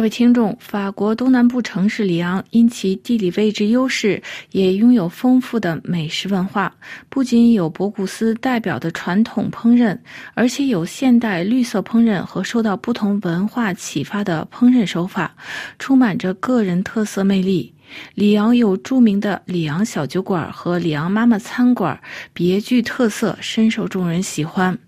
各位听众，法国东南部城市里昂因其地理位置优势，也拥有丰富的美食文化。不仅有博古斯代表的传统烹饪，而且有现代绿色烹饪和受到不同文化启发的烹饪手法，充满着个人特色魅力。里昂有著名的里昂小酒馆和里昂妈妈餐馆，别具特色，深受众人喜欢。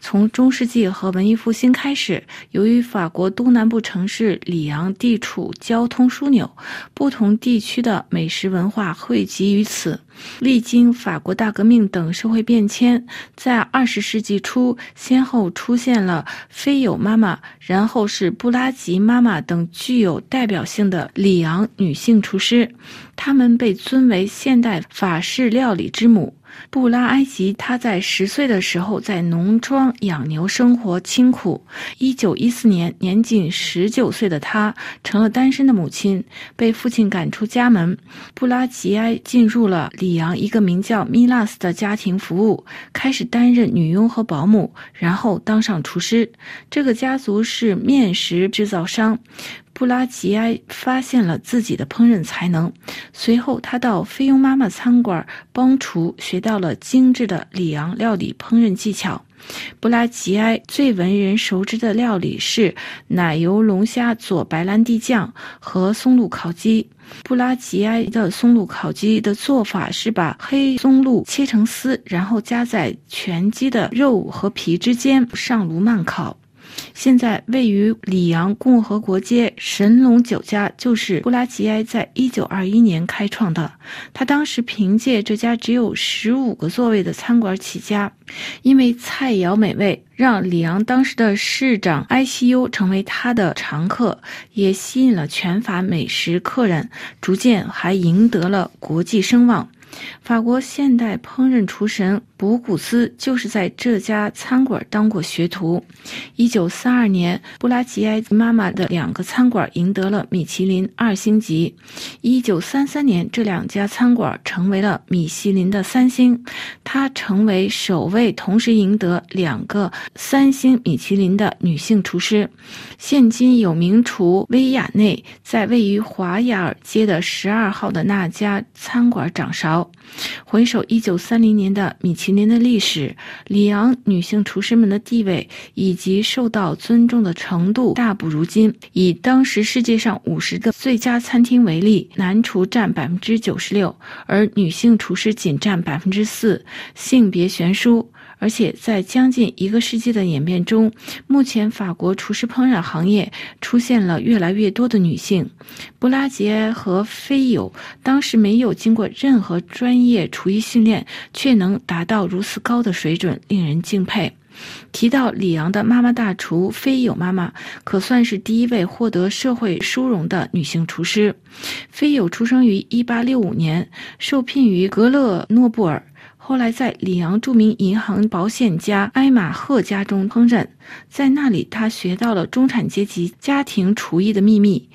从中世纪和文艺复兴开始，由于法国东南部城市里昂地处交通枢纽，不同地区的美食文化汇集于此。历经法国大革命等社会变迁，在二十世纪初，先后出现了菲友妈妈，然后是布拉吉妈妈等具有代表性的里昂女性厨师，她们被尊为现代法式料理之母。布拉埃吉，她在十岁的时候在农庄养牛，生活清苦。一九一四年，年仅十九岁的她成了单身的母亲，被父亲赶出家门。布拉吉埃进入了里昂一个名叫米拉斯的家庭服务，开始担任女佣和保姆，然后当上厨师。这个家族是面食制造商。布拉吉埃发现了自己的烹饪才能，随后他到菲佣妈妈餐馆帮厨，学到了精致的里昂料理烹饪技巧。布拉吉埃最为人熟知的料理是奶油龙虾佐白兰地酱和松露烤鸡。布拉吉埃的松露烤鸡的做法是把黑松露切成丝，然后夹在全鸡的肉和皮之间，上炉慢烤。现在位于里昂共和国街神龙酒家就是布拉吉埃在一九二一年开创的。他当时凭借这家只有十五个座位的餐馆起家，因为菜肴美味，让里昂当时的市长埃西优成为他的常客，也吸引了全法美食客人，逐渐还赢得了国际声望。法国现代烹饪厨神博古斯就是在这家餐馆当过学徒。一九四二年，布拉吉埃妈妈的两个餐馆赢得了米其林二星级。一九三三年，这两家餐馆成为了米其林的三星。她成为首位同时赢得两个三星米其林的女性厨师。现今有名厨薇亚内在位于华雅尔街的十二号的那家餐馆掌勺。回首一九三零年的米其年的历史，里昂女性厨师们的地位以及受到尊重的程度大不如今。以当时世界上五十个最佳餐厅为例，男厨占百分之九十六，而女性厨师仅占百分之四，性别悬殊。而且在将近一个世纪的演变中，目前法国厨师烹饪行业出现了越来越多的女性。布拉吉埃和菲友当时没有经过任何专业厨艺训练，却能达到如此高的水准，令人敬佩。提到里昂的妈妈大厨菲友妈妈，可算是第一位获得社会殊荣的女性厨师。菲友出生于1865年，受聘于格勒诺布尔。后来在里昂著名银行保险家埃马赫家中烹饪，在那里他学到了中产阶级家庭厨艺的秘密。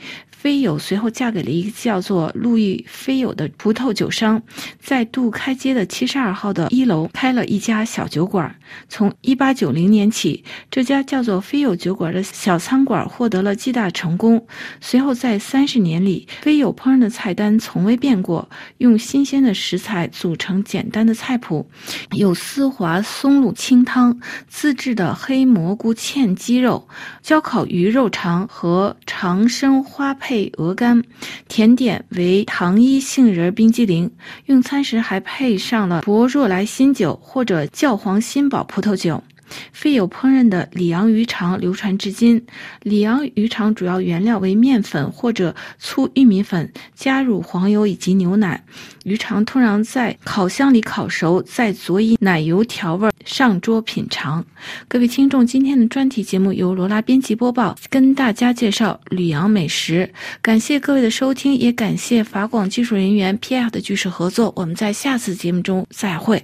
菲友随后嫁给了一个叫做路易·菲友的葡萄酒商，在杜开街的七十二号的一楼开了一家小酒馆。从一八九零年起，这家叫做菲友酒馆的小餐馆获得了巨大成功。随后在三十年里，菲友烹饪的菜单从未变过，用新鲜的食材组成简单的菜谱，有丝滑松露清汤、自制的黑蘑菇芡鸡肉、焦烤鱼肉肠和长生花配。配鹅肝，甜点为糖衣杏仁冰激凌。用餐时还配上了博若莱新酒或者教皇新堡葡萄酒。费有烹饪的里昂鱼肠流传至今。里昂鱼肠主要原料为面粉或者粗玉米粉，加入黄油以及牛奶。鱼肠通常在烤箱里烤熟，再佐以奶油调味，上桌品尝。各位听众，今天的专题节目由罗拉编辑播报，跟大家介绍吕阳美食。感谢各位的收听，也感谢法广技术人员 pr 的技术合作。我们在下次节目中再会。